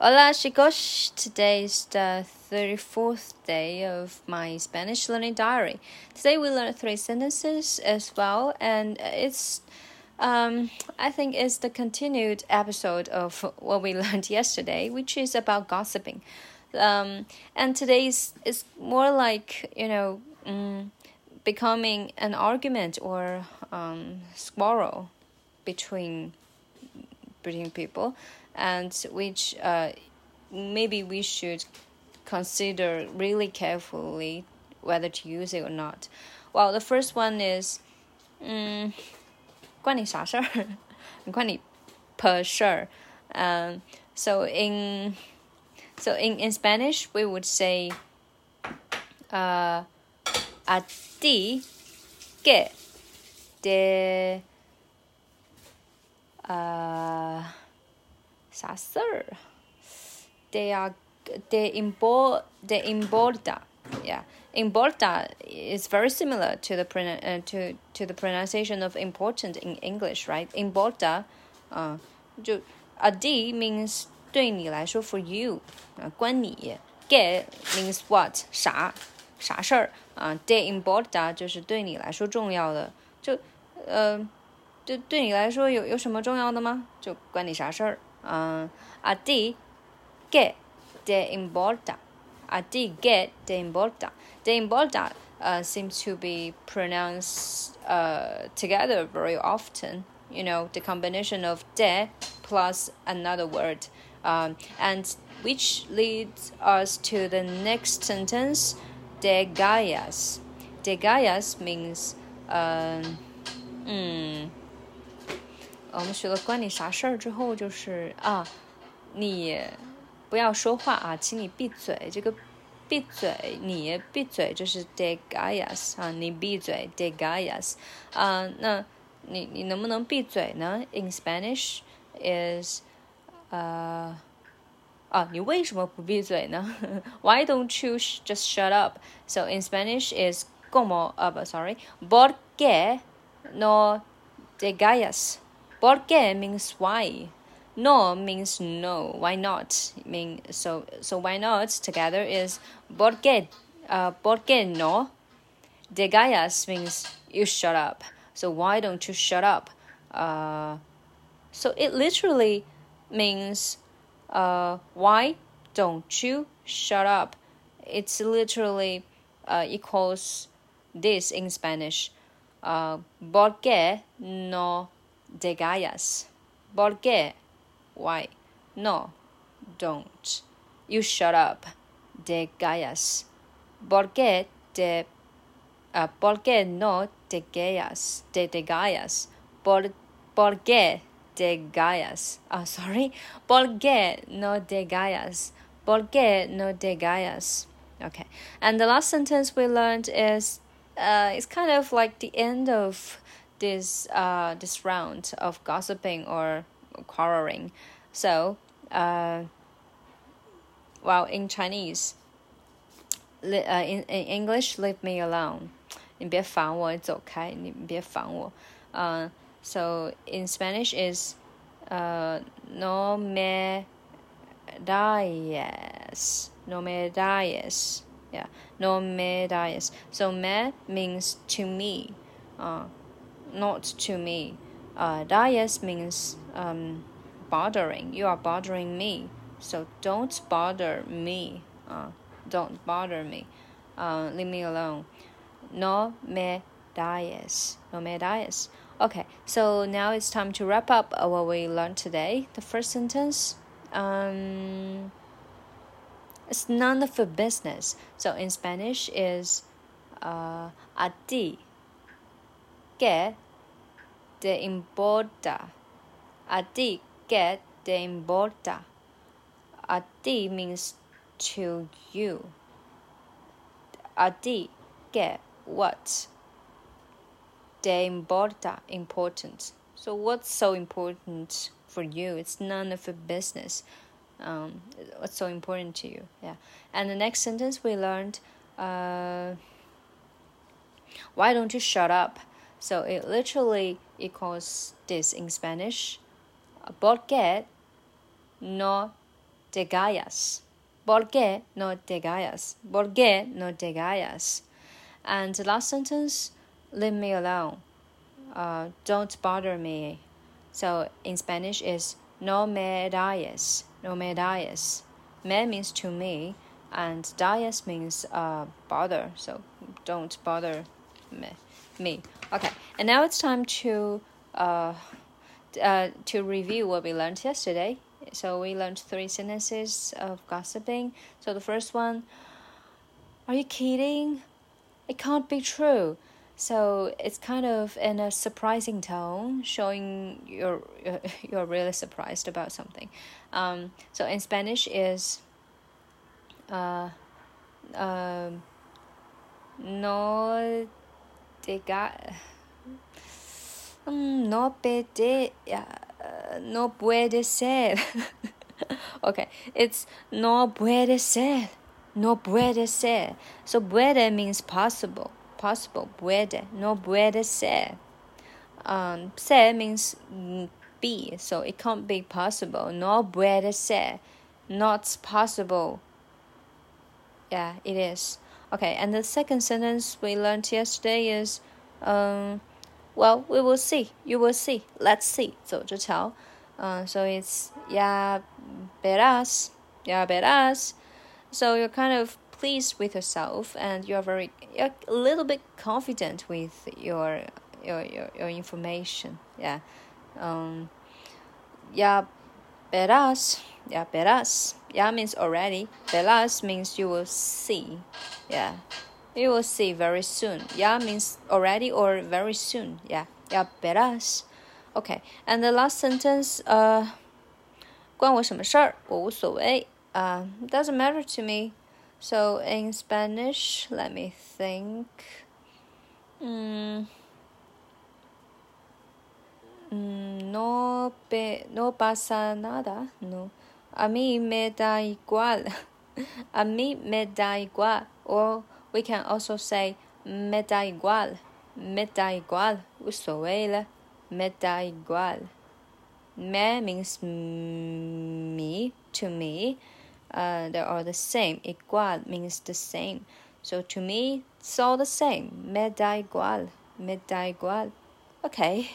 Hola chicos, today is the 34th day of my Spanish learning diary. Today we learned three sentences as well, and it's um, I think it's the continued episode of what we learned yesterday, which is about gossiping. Um, and today's is more like you know um, becoming an argument or um, squabble between between people and which uh, maybe we should consider really carefully whether to use it or not. Well, the first one is, 嗯，关你啥事儿？关你破事儿。Um, so in so in in Spanish we would say, uh, a ti que de uh Sasser. They are they import they importa. Yeah, importa is very similar to the uh, to to the pronunciation of important in English, right? Importa, uh, 就 a d means 对你来说 for you 啊，关你。get means what 啥啥事儿啊？de importa 就是对你来说重要的，就呃，就对你来说有有什么重要的吗？就关你啥事儿？uh, A ti che te importa. A ti che te importa. Te importa uh, seems to be pronounced uh, together very often. You know, the combination of de plus another word. Um, and which leads us to the next sentence, de Gaias. De Gaias means, um, mm, 我们学了关你啥事儿之后，就是啊，你不要说话啊，请你闭嘴。这个闭嘴，你闭嘴，这是 de gallas 啊，你闭嘴 de gallas 啊，那你你能不能闭嘴呢？In Spanish is 呃啊，你为什么不闭嘴呢？Why don't you just shut up? So in Spanish is como 啊不，sorry，por qué no te gallas? Porque means why. No means no. Why not? Mean so so why not together is porque uh porque no. De gallas means you shut up. So why don't you shut up? Uh so it literally means uh why don't you shut up? It's literally uh, equals this in Spanish. Uh, porque no de gallas. ¿Por qué? Why? No, don't. You shut up. De gallas. ¿Por qué te uh, ¿Por qué no te gallas? De te gallas. ¿Por, ¿Por qué te gallas? Oh, sorry. ¿Por qué no te gallas? ¿Por qué no te gallas? Okay. And the last sentence we learned is uh, it's kind of like the end of this uh, this round of gossiping or quarreling. So, uh, well, in Chinese, uh, in, in English, leave me alone. 你别烦我，走开！你别烦我。Uh, so in Spanish is uh, no me dies, no me dies. Yeah, no me dies. So me means to me. Uh, not to me. Uh, dias means um, bothering. You are bothering me. So don't bother me. Uh, don't bother me. Uh, leave me alone. No me dias. No me dias. Okay, so now it's time to wrap up what we learned today. The first sentence. Um, it's none of your business. So in Spanish is uh, a ti ¿Qué te importa? A ti, ¿qué te importa? A ti means to you. A ti, ¿qué? What? Te importa, important. So what's so important for you? It's none of your business. Um, what's so important to you? Yeah. And the next sentence we learned, uh, why don't you shut up? So it literally equals this in Spanish. ¿Por qué no te callas? ¿Por qué no te callas? ¿Por qué no te callas? And the last sentence, leave me alone. Uh, don't bother me. So in Spanish is no me rayes, no me rayes. Me means to me, and dias means uh, bother. So don't bother me. Me. Okay, and now it's time to uh, uh, to review what we learned yesterday. So we learned three sentences of gossiping. So the first one, are you kidding? It can't be true. So it's kind of in a surprising tone, showing you're you're really surprised about something. Um, so in Spanish is uh, uh, no mm, no puede uh, no puede ser. okay, it's no puede ser. No puede ser. So puede means possible possible. Puede, no puede ser. Um, ser means be, so it can't be possible. No puede ser. Not possible. Yeah, it is. Okay, and the second sentence we learned yesterday is, um, well, we will see. You will see. Let's see. 走着瞧. Uh, so it's ya verás, ya verás. So you're kind of pleased with yourself and you're very you're a little bit confident with your your your, your information yeah um yeah verás yeah verás yeah means already verás means you will see yeah you will see very soon yeah means already or very soon yeah yeah verás okay and the last sentence uh 关我什么事儿？我无所谓。Uh, doesn't matter to me. So in Spanish, let me think. Mm, mm, no, pe, no pasa nada, no. A mí me da igual. A mí me da igual. Or we can also say me da igual. Me da igual. Uso Me da igual. Me means me to me uh, they are the same. Igual means the same. So to me, it's all the same. Me da igual. Me da igual. Okay.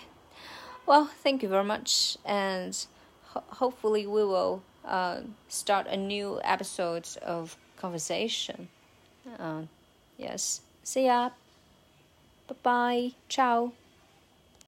Well, thank you very much, and ho hopefully we will uh, start a new episode of conversation. Uh, yes. See ya. Bye bye. Ciao.